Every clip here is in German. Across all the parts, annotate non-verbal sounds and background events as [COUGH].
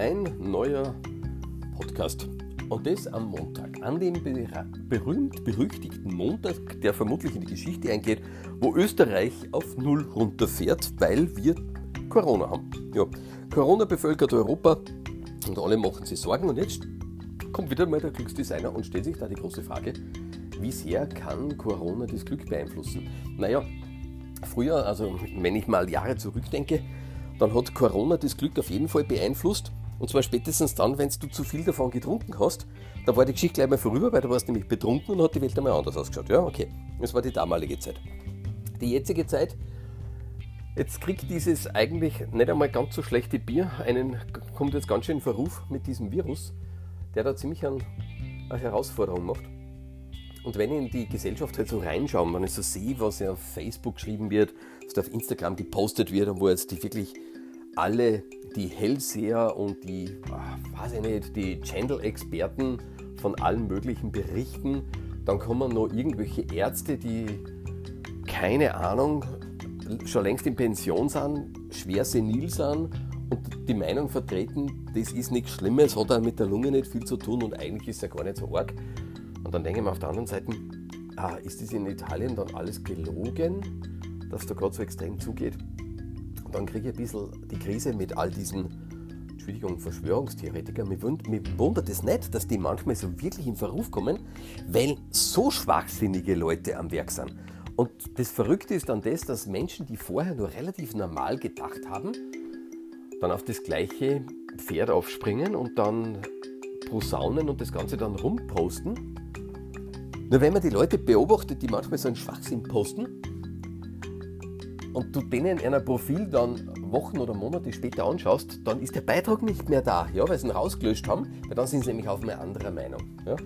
ein neuer Podcast. Und das am Montag, an dem berühmt-berüchtigten Montag, der vermutlich in die Geschichte eingeht, wo Österreich auf Null runterfährt, weil wir Corona haben. Ja, Corona bevölkert Europa und alle machen sich Sorgen. Und jetzt kommt wieder mal der Glücksdesigner und stellt sich da die große Frage, wie sehr kann Corona das Glück beeinflussen? Naja, früher, also wenn ich mal Jahre zurückdenke, dann hat Corona das Glück auf jeden Fall beeinflusst. Und zwar spätestens dann, wenn du zu viel davon getrunken hast. Da war die Geschichte gleich mal vorüber, weil du warst nämlich betrunken und hat die Welt einmal anders ausgeschaut. Ja, okay. Das war die damalige Zeit. Die jetzige Zeit, jetzt kriegt dieses eigentlich nicht einmal ganz so schlechte Bier, einen, kommt jetzt ganz schön in Verruf mit diesem Virus, der da ziemlich eine Herausforderung macht. Und wenn ich in die Gesellschaft halt so reinschaue, wenn ich so sehe, was ja auf Facebook geschrieben wird, was da auf Instagram gepostet wird und wo jetzt die wirklich alle die Hellseher und die, ah, weiß ich nicht, die Channel-Experten von allen möglichen berichten, dann kommen noch irgendwelche Ärzte, die keine Ahnung, schon längst in Pension sind, schwer senil sind und die Meinung vertreten, das ist nichts Schlimmes, hat auch mit der Lunge nicht viel zu tun und eigentlich ist ja gar nicht so arg. Und dann denke ich mir auf der anderen Seite, ah, ist das in Italien dann alles gelogen, dass da gerade so extrem zugeht? Und dann kriege ich ein bisschen die Krise mit all diesen, Entschuldigung, Verschwörungstheoretikern. Mir, wundert es nicht, dass die manchmal so wirklich in Verruf kommen, weil so schwachsinnige Leute am Werk sind. Und das Verrückte ist dann das, dass Menschen, die vorher nur relativ normal gedacht haben, dann auf das gleiche Pferd aufspringen und dann posaunen und das Ganze dann rumposten. Nur wenn man die Leute beobachtet, die manchmal so einen Schwachsinn posten, und du denen ein Profil dann Wochen oder Monate später anschaust, dann ist der Beitrag nicht mehr da, ja, weil sie ihn rausgelöscht haben, weil dann sind sie nämlich auf eine andere Meinung. Ja?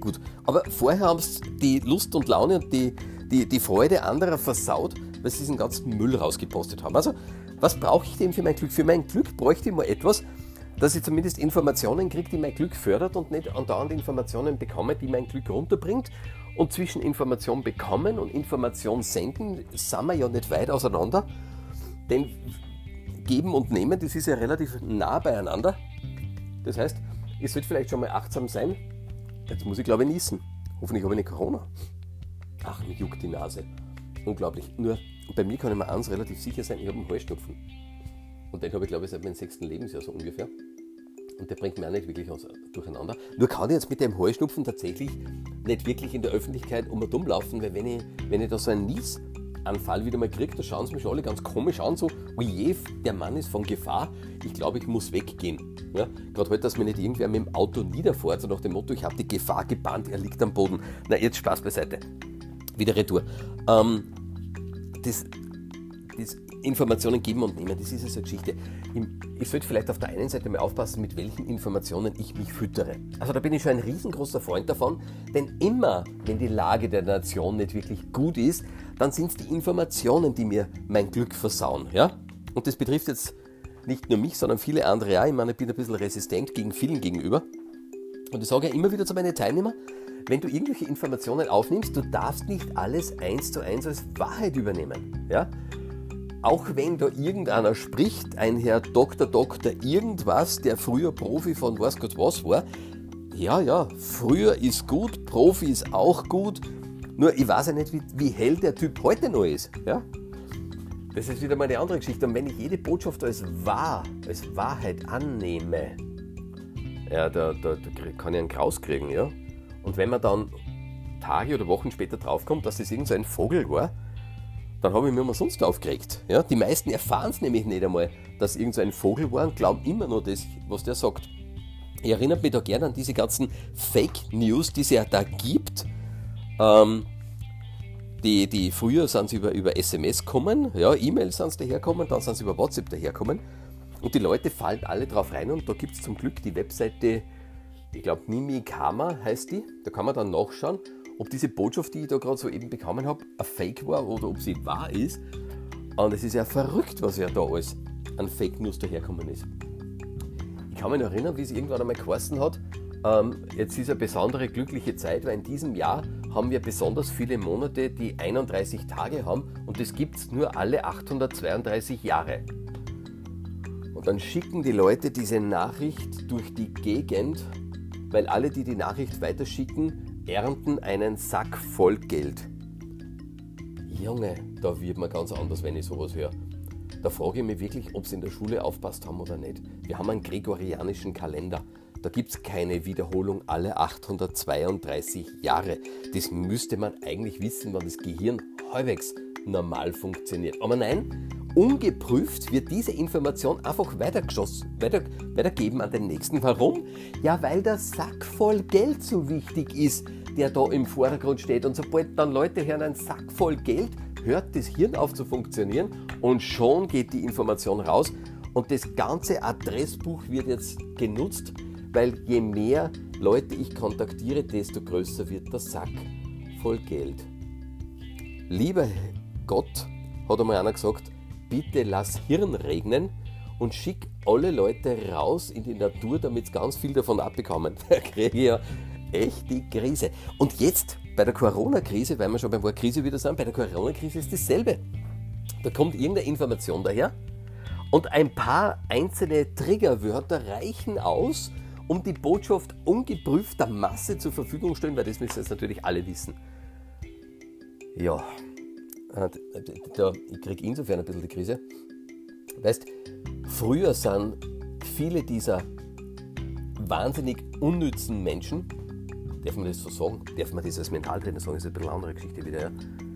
Gut, aber vorher haben sie die Lust und Laune und die, die, die Freude anderer versaut, weil sie diesen ganzen Müll rausgepostet haben. Also, was brauche ich denn für mein Glück? Für mein Glück bräuchte ich mal etwas, dass ich zumindest Informationen kriege, die mein Glück fördert und nicht andauernd Informationen bekomme, die mein Glück runterbringt und zwischen Information bekommen und Information senden sind wir ja nicht weit auseinander. Denn geben und nehmen, das ist ja relativ nah beieinander. Das heißt, ihr sollt vielleicht schon mal achtsam sein. Jetzt muss ich glaube ich niesen. Hoffentlich habe ich nicht Corona. Ach, mir juckt die Nase. Unglaublich. Nur bei mir kann ich mir eins relativ sicher sein, ich habe einen Heuschnupfen. Und den habe ich glaube ich seit meinem sechsten Lebensjahr so ungefähr. Und der bringt mir auch nicht wirklich durcheinander. Nur kann ich jetzt mit dem Heuschnupfen tatsächlich nicht wirklich in der Öffentlichkeit um und um laufen, weil wenn ich, wenn ich da so einen Niesanfall wieder mal kriege, da schauen sie mich alle ganz komisch an, so, oje, der Mann ist von Gefahr, ich glaube, ich muss weggehen. Ja? Gerade heute, dass mir nicht irgendwer mit dem Auto niederfährt, so nach dem Motto, ich habe die Gefahr gebannt, er liegt am Boden. Na, jetzt Spaß beiseite. Wieder Retour. Ähm, das, das Informationen geben und nehmen, das ist also eine Geschichte. Ich sollte vielleicht auf der einen Seite mal aufpassen, mit welchen Informationen ich mich füttere. Also da bin ich schon ein riesengroßer Freund davon, denn immer, wenn die Lage der Nation nicht wirklich gut ist, dann sind es die Informationen, die mir mein Glück versauen. Ja? Und das betrifft jetzt nicht nur mich, sondern viele andere auch. Ich meine, ich bin ein bisschen resistent gegen vielen gegenüber. Und ich sage ja immer wieder zu meinen Teilnehmern, wenn du irgendwelche Informationen aufnimmst, du darfst nicht alles eins zu eins als Wahrheit übernehmen. Ja? Auch wenn da irgendeiner spricht, ein Herr Doktor, Doktor, irgendwas, der früher Profi von was Gott was war, ja, ja, früher ist gut, Profi ist auch gut, nur ich weiß ja nicht, wie, wie hell der Typ heute noch ist. Ja? Das ist wieder mal eine andere Geschichte. Und wenn ich jede Botschaft als wahr, als Wahrheit annehme, ja, da, da, da kann ich einen Kraus kriegen, ja. Und wenn man dann Tage oder Wochen später draufkommt, dass das irgend so Vogel war, dann habe ich mich immer sonst aufgeregt. Ja? Die meisten erfahren es nämlich nicht einmal, dass irgendein Vogel war und glauben immer nur das, was der sagt. Ich erinnere mich da gerne an diese ganzen Fake News, die es ja da gibt. Ähm, die, die früher sind sie über, über SMS gekommen, ja, E-Mails sind sie daherkommen, dann sind sie über WhatsApp daherkommen. Und die Leute fallen alle drauf rein und da gibt es zum Glück die Webseite, ich glaube Mimikama heißt die, da kann man dann nachschauen ob diese Botschaft, die ich da gerade so eben bekommen habe, ein Fake war oder ob sie wahr ist. Und es ist ja verrückt, was ja da alles an Fake News daherkommen ist. Ich kann mich noch erinnern, wie es irgendwann einmal geheißen hat, ähm, jetzt ist eine besondere glückliche Zeit, weil in diesem Jahr haben wir besonders viele Monate, die 31 Tage haben und das gibt es nur alle 832 Jahre. Und dann schicken die Leute diese Nachricht durch die Gegend, weil alle, die die Nachricht weiterschicken, ernten einen Sack voll Geld. Junge, da wird man ganz anders, wenn ich sowas höre. Da frage ich mich wirklich, ob sie in der Schule aufpasst haben oder nicht. Wir haben einen gregorianischen Kalender. Da gibt es keine Wiederholung alle 832 Jahre. Das müsste man eigentlich wissen, wann das Gehirn halbwegs normal funktioniert. Aber nein, ungeprüft wird diese Information einfach weitergeschossen, weiter, weitergeben an den nächsten. Warum? Ja, weil der Sack voll Geld so wichtig ist, der da im Vordergrund steht. Und sobald dann Leute hören, ein Sack voll Geld, hört das Hirn auf zu funktionieren und schon geht die Information raus. Und das ganze Adressbuch wird jetzt genutzt, weil je mehr Leute ich kontaktiere, desto größer wird der Sack voll Geld. Lieber Gott, hat einmal einer gesagt, bitte lass Hirn regnen und schick alle Leute raus in die Natur, damit sie ganz viel davon abbekommen. [LAUGHS] Da kriege ich ja echt die Krise. Und jetzt bei der Corona-Krise, weil wir schon beim Wort Krise wieder sind, bei der Corona-Krise ist dasselbe. Da kommt irgendeine Information daher und ein paar einzelne Triggerwörter reichen aus, um die Botschaft ungeprüft der Masse zur Verfügung zu stellen, weil das müssen jetzt natürlich alle wissen. Ja, da, ich kriege insofern ein bisschen die Krise. Weißt, früher sind viele dieser wahnsinnig unnützen Menschen, darf man das so sagen? Darf man das als Mentaltrainer sagen? Das ist ein bisschen eine andere Geschichte wieder. Ja,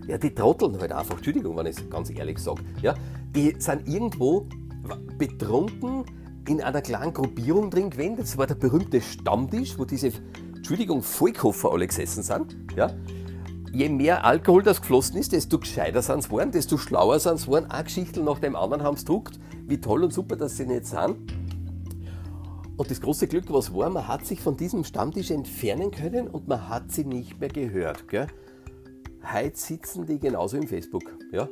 ja die trotteln halt einfach, Entschuldigung, wenn ich es ganz ehrlich sage. Ja, die sind irgendwo betrunken in einer kleinen Gruppierung drin gewesen. Das war der berühmte Stammtisch, wo diese, Entschuldigung, Volkhofer alle gesessen sind. Ja, je mehr Alkohol das geflossen ist, desto gescheiter sind sie geworden, desto schlauer sind sie geworden. Eine Geschichte nach dem anderen haben sie druckt, wie toll und super, dass sie nicht sind. Und das große Glück, was war, man hat sich von diesem Stammtisch entfernen können und man hat sie nicht mehr gehört. Gell? Heute sitzen die genauso im Facebook. Ja?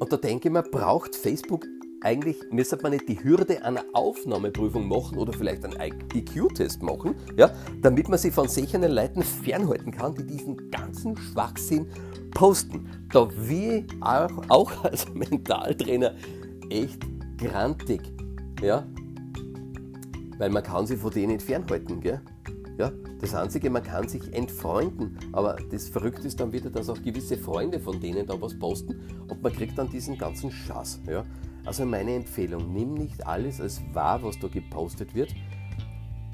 Und da denke ich mir, braucht Facebook eigentlich müsste man nicht die Hürde einer Aufnahmeprüfung machen oder vielleicht einen IQ-Test machen, ja, damit man sich von solchen Leuten fernhalten kann, die diesen ganzen Schwachsinn posten. Da wie auch, auch als Mentaltrainer echt grantig, ja, weil man kann sich von denen nicht fernhalten, gell? Ja, das Einzige, man kann sich entfreunden, aber das Verrückte ist dann wieder, dass auch gewisse Freunde von denen da was posten und man kriegt dann diesen ganzen Schatz. Ja? Also meine Empfehlung, nimm nicht alles als wahr, was da gepostet wird.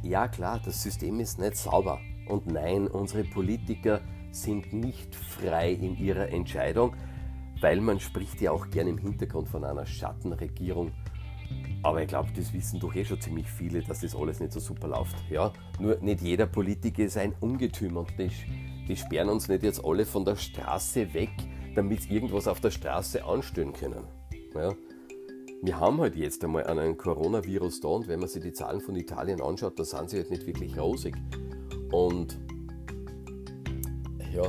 Ja klar, das System ist nicht sauber. Und nein, unsere Politiker sind nicht frei in ihrer Entscheidung, weil man spricht ja auch gerne im Hintergrund von einer Schattenregierung. Aber ich glaube, das wissen doch eh schon ziemlich viele, dass das alles nicht so super läuft. Ja, nur nicht jeder Politiker ist ein Ungetüm und die, die sperren uns nicht jetzt alle von der Straße weg, damit sie irgendwas auf der Straße anstellen können. Ja, wir haben halt jetzt einmal einen Coronavirus da und wenn man sich die Zahlen von Italien anschaut, da sind sie halt nicht wirklich rosig. Und ja,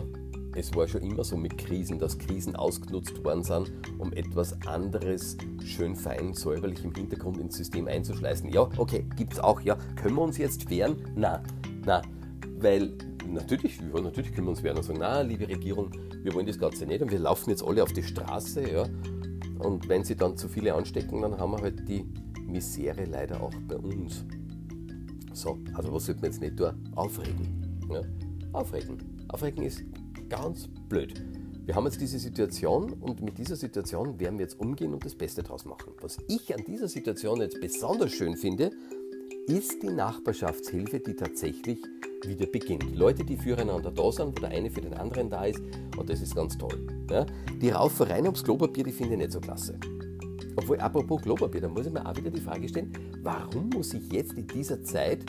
es war schon immer so mit Krisen, dass Krisen ausgenutzt worden sind, um etwas anderes schön fein säuberlich im Hintergrund ins System einzuschleißen. Ja, okay, gibt es auch, ja. Können wir uns jetzt wehren? Na, na, weil natürlich, ja, natürlich können wir uns wehren und sagen, na, liebe Regierung, wir wollen das Ganze nicht und wir laufen jetzt alle auf die Straße, ja, und wenn sie dann zu viele anstecken, dann haben wir halt die Misere leider auch bei uns. So, also was sollte man jetzt nicht tun? Aufregen. Ja? Aufregen. Aufregen ist ganz blöd. Wir haben jetzt diese Situation und mit dieser Situation werden wir jetzt umgehen und das Beste draus machen. Was ich an dieser Situation jetzt besonders schön finde, ist die Nachbarschaftshilfe, die tatsächlich wieder beginnt. Leute, die füreinander da sind, wo der eine für den anderen da ist und das ist ganz toll. Ja? Die Raufereien ums Klopapier, die finde ich nicht so klasse. Obwohl, apropos Klopapier, da muss ich mir auch wieder die Frage stellen, warum muss ich jetzt in dieser Zeit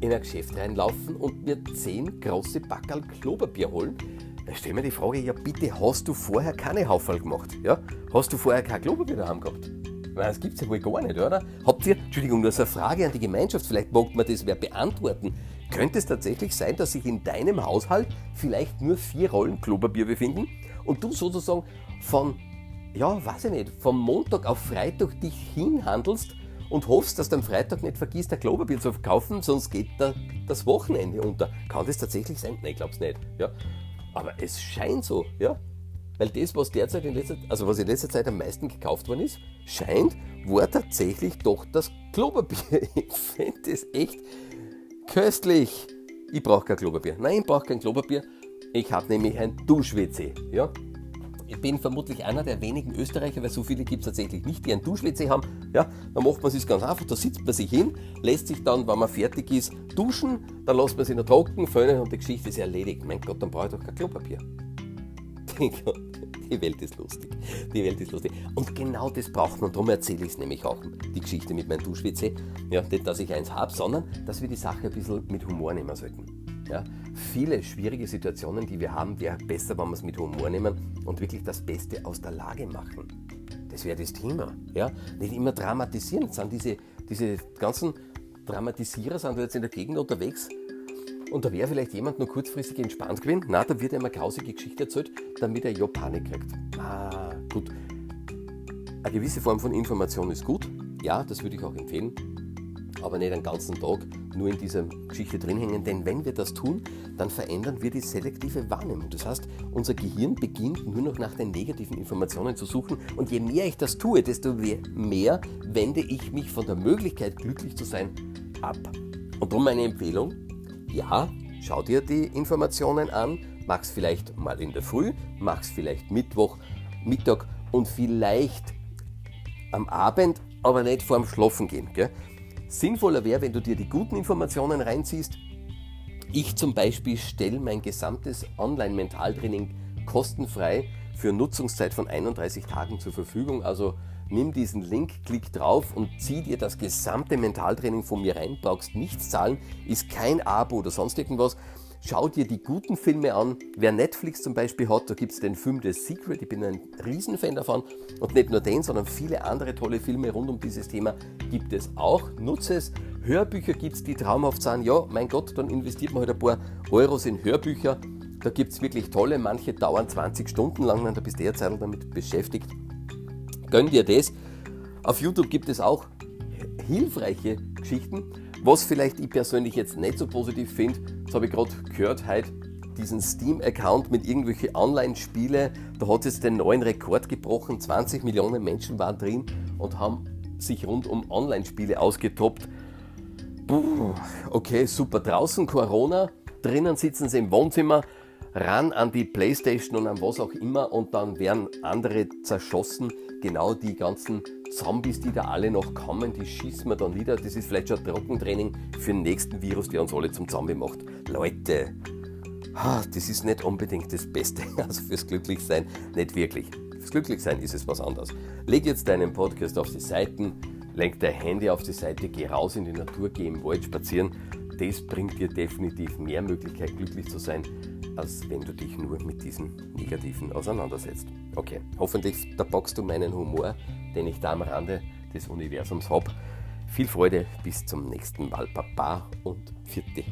in ein Geschäft reinlaufen und mir 10 große Backerl Klopapier holen? Da stelle mir die Frage, ja bitte, hast du vorher keine Haufall gemacht? Ja? Hast du vorher kein Klopapier daheim gehabt? Das gibt es ja wohl gar nicht, oder? Habt ihr, Entschuldigung, nur so eine Frage an die Gemeinschaft, vielleicht mag man das wer beantworten. Könnte es tatsächlich sein, dass sich in deinem Haushalt vielleicht nur vier Rollen Klopapier befinden und du sozusagen von, ja, weiß ich nicht, vom Montag auf Freitag dich hinhandelst und hoffst, dass du am Freitag nicht vergisst, ein Klopapier zu verkaufen, sonst geht da das Wochenende unter. Kann das tatsächlich sein? Nein, ich glaube es nicht. Ja. Aber es scheint so, ja. Weil das, was derzeit in letzter, also was in letzter Zeit am meisten gekauft worden ist, scheint, war tatsächlich doch das Klopapier. [LAUGHS] Ich finde das echt köstlich. Ich brauche kein Klopapier. Nein, ich brauche kein Klopapier. Ich habe nämlich ein Dusch-WC. Ja? Ich bin vermutlich einer der wenigen Österreicher, weil so viele gibt es tatsächlich nicht, die ein Dusch-WC haben. Ja, dann macht man es ganz einfach, da sitzt man sich hin, lässt sich dann, wenn man fertig ist, duschen, dann lässt man sich noch trocken, föhnen und die Geschichte ist erledigt. Mein Gott, dann brauche ich doch kein Klopapier. [LAUGHS] Die Welt ist lustig. Die Welt ist lustig. Und genau das braucht man. Darum erzähle ich es nämlich auch, die Geschichte mit meinem Dusch-WC. Ja, nicht, dass ich eins habe, sondern dass wir die Sache ein bisschen mit Humor nehmen sollten. Ja, viele schwierige Situationen, die wir haben, wäre besser, wenn wir es mit Humor nehmen und wirklich das Beste aus der Lage machen. Das wäre das Thema. Ja? Nicht immer dramatisieren. sind diese, diese ganzen Dramatisierer sind jetzt in der Gegend unterwegs und da wäre vielleicht jemand nur kurzfristig entspannt gewesen. Na, da wird ihm eine grausige Geschichte erzählt, damit er ja Panik kriegt. Ah, gut. Eine gewisse Form von Information ist gut. Ja, das würde ich auch empfehlen aber nicht den ganzen Tag nur in dieser Geschichte drin hängen. Denn wenn wir das tun, dann verändern wir die selektive Wahrnehmung. Das heißt, unser Gehirn beginnt nur noch nach den negativen Informationen zu suchen. Und je mehr ich das tue, desto mehr wende ich mich von der Möglichkeit, glücklich zu sein, ab. Und darum meine Empfehlung, ja, schau dir die Informationen an, mach's vielleicht mal in der Früh, mach's vielleicht Mittwoch, Mittag und vielleicht am Abend, aber nicht vorm Schlafen gehen. Gell? Sinnvoller wäre, wenn du dir die guten Informationen reinziehst. Ich zum Beispiel stelle mein gesamtes Online-Mentaltraining kostenfrei für Nutzungszeit von 31 Tagen zur Verfügung. Also nimm diesen Link, klick drauf und zieh dir das gesamte Mentaltraining von mir rein. Brauchst nichts zahlen, ist kein Abo oder sonst irgendwas. Schau dir die guten Filme an. Wer Netflix zum Beispiel hat, da gibt es den Film The Secret. Ich bin ein Riesenfan davon. Und nicht nur den, sondern viele andere tolle Filme rund um dieses Thema gibt es auch. Nutze es. Hörbücher gibt es, die traumhaft sind. Ja, mein Gott, dann investiert man halt ein paar Euros in Hörbücher. Da gibt es wirklich tolle. Manche dauern 20 Stunden lang, da bist du eher Zeit damit beschäftigt. Gönn dir das. Auf YouTube gibt es auch hilfreiche Geschichten. Was vielleicht ich persönlich jetzt nicht so positiv finde, das habe ich gerade gehört heute, diesen Steam-Account mit irgendwelchen Online-Spiele, da hat es den neuen Rekord gebrochen. 20 Millionen Menschen waren drin und haben sich rund um Online-Spiele ausgetoppt. Puh, okay, super. Draußen Corona, drinnen sitzen sie im Wohnzimmer, ran an die Playstation und an was auch immer und dann werden andere zerschossen. Genau die ganzen Zombies, die da alle noch kommen, die schießen wir dann wieder. Das ist vielleicht schon Trockentraining für den nächsten Virus, der uns alle zum Zombie macht. Leute, das ist nicht unbedingt das Beste. [LAUGHS] Also fürs Glücklichsein nicht wirklich. Fürs Glücklichsein ist es was anderes. Leg jetzt deinen Podcast auf die Seiten, lenk dein Handy auf die Seite, geh raus in die Natur, geh im Wald spazieren. Das bringt dir definitiv mehr Möglichkeit, glücklich zu sein, als wenn du dich nur mit diesen Negativen auseinandersetzt. Okay, hoffentlich da packst du meinen Humor den ich da am Rande des Universums habe. Viel Freude, bis zum nächsten Mal, Papa und Vierte.